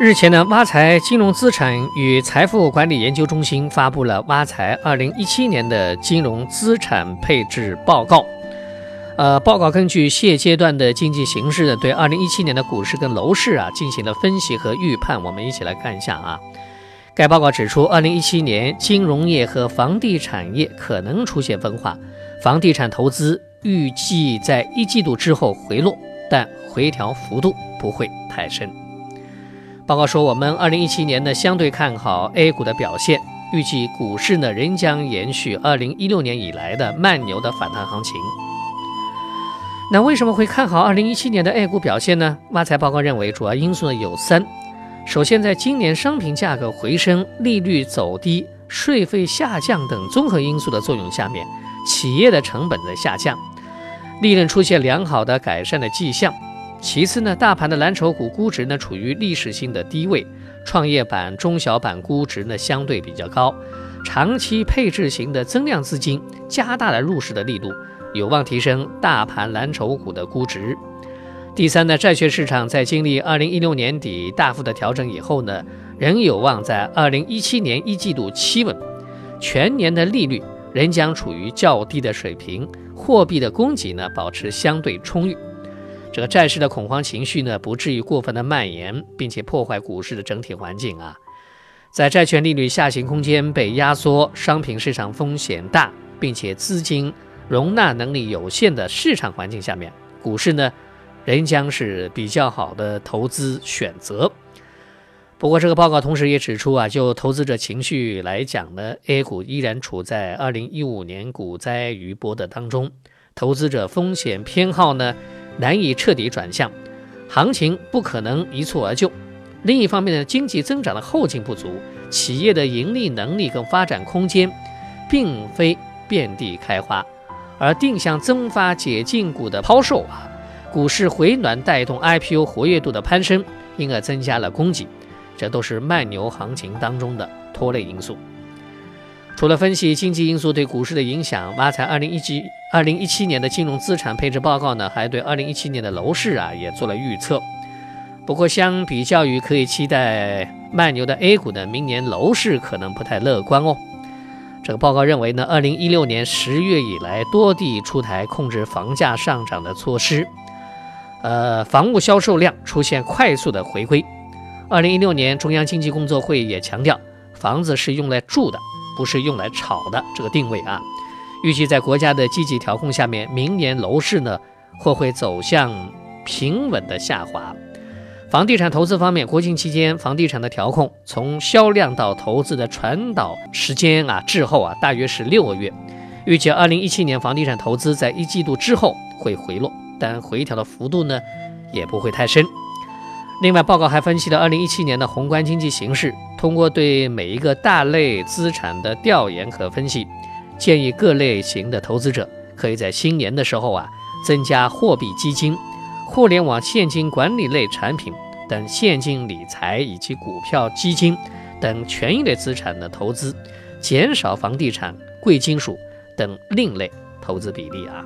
日前呢，挖财金融资产与财富管理研究中心发布了挖财二零一七年的金融资产配置报告。呃，报告根据现阶段的经济形势呢，对二零一七年的股市跟楼市啊进行了分析和预判。我们一起来看一下啊。该报告指出，二零一七年金融业和房地产业可能出现分化，房地产投资预计在一季度之后回落，但回调幅度不会太深。报告说，我们二零一七年呢相对看好 A 股的表现，预计股市呢仍将延续二零一六年以来的慢牛的反弹行情。那为什么会看好二零一七年的 A 股表现呢？挖财报告认为，主要因素呢有三。首先，在今年商品价格回升、利率走低、税费下降等综合因素的作用下面，企业的成本在下降，利润出现良好的改善的迹象。其次呢，大盘的蓝筹股估值呢处于历史性的低位，创业板、中小板估值呢相对比较高，长期配置型的增量资金加大了入市的力度，有望提升大盘蓝筹股的估值。第三呢，债券市场在经历二零一六年底大幅的调整以后呢，仍有望在二零一七年一季度企稳，全年的利率仍将处于较低的水平，货币的供给呢保持相对充裕。这个债市的恐慌情绪呢，不至于过分的蔓延，并且破坏股市的整体环境啊。在债券利率下行空间被压缩、商品市场风险大，并且资金容纳能力有限的市场环境下面，股市呢仍将是比较好的投资选择。不过，这个报告同时也指出啊，就投资者情绪来讲呢，A 股依然处在2015年股灾余波的当中，投资者风险偏好呢。难以彻底转向，行情不可能一蹴而就。另一方面呢，经济增长的后劲不足，企业的盈利能力跟发展空间并非遍地开花，而定向增发解禁股的抛售啊，股市回暖带动 IPO 活跃度的攀升，因而增加了供给，这都是慢牛行情当中的拖累因素。除了分析经济因素对股市的影响，挖财二零一七二零一七年的金融资产配置报告呢，还对二零一七年的楼市啊也做了预测。不过，相比较于可以期待慢牛的 A 股呢，明年楼市可能不太乐观哦。这个报告认为呢，二零一六年十月以来多地出台控制房价上涨的措施，呃，房屋销售量出现快速的回归。二零一六年中央经济工作会议也强调，房子是用来住的。不是用来炒的这个定位啊，预计在国家的积极调控下面，明年楼市呢或会走向平稳的下滑。房地产投资方面，国庆期间房地产的调控从销量到投资的传导时间啊滞后啊大约是六个月，预计二零一七年房地产投资在一季度之后会回落，但回调的幅度呢也不会太深。另外，报告还分析了二零一七年的宏观经济形势。通过对每一个大类资产的调研和分析，建议各类型的投资者可以在新年的时候啊，增加货币基金、互联网现金管理类产品等现金理财以及股票基金等权益类资产的投资，减少房地产、贵金属等另类投资比例啊。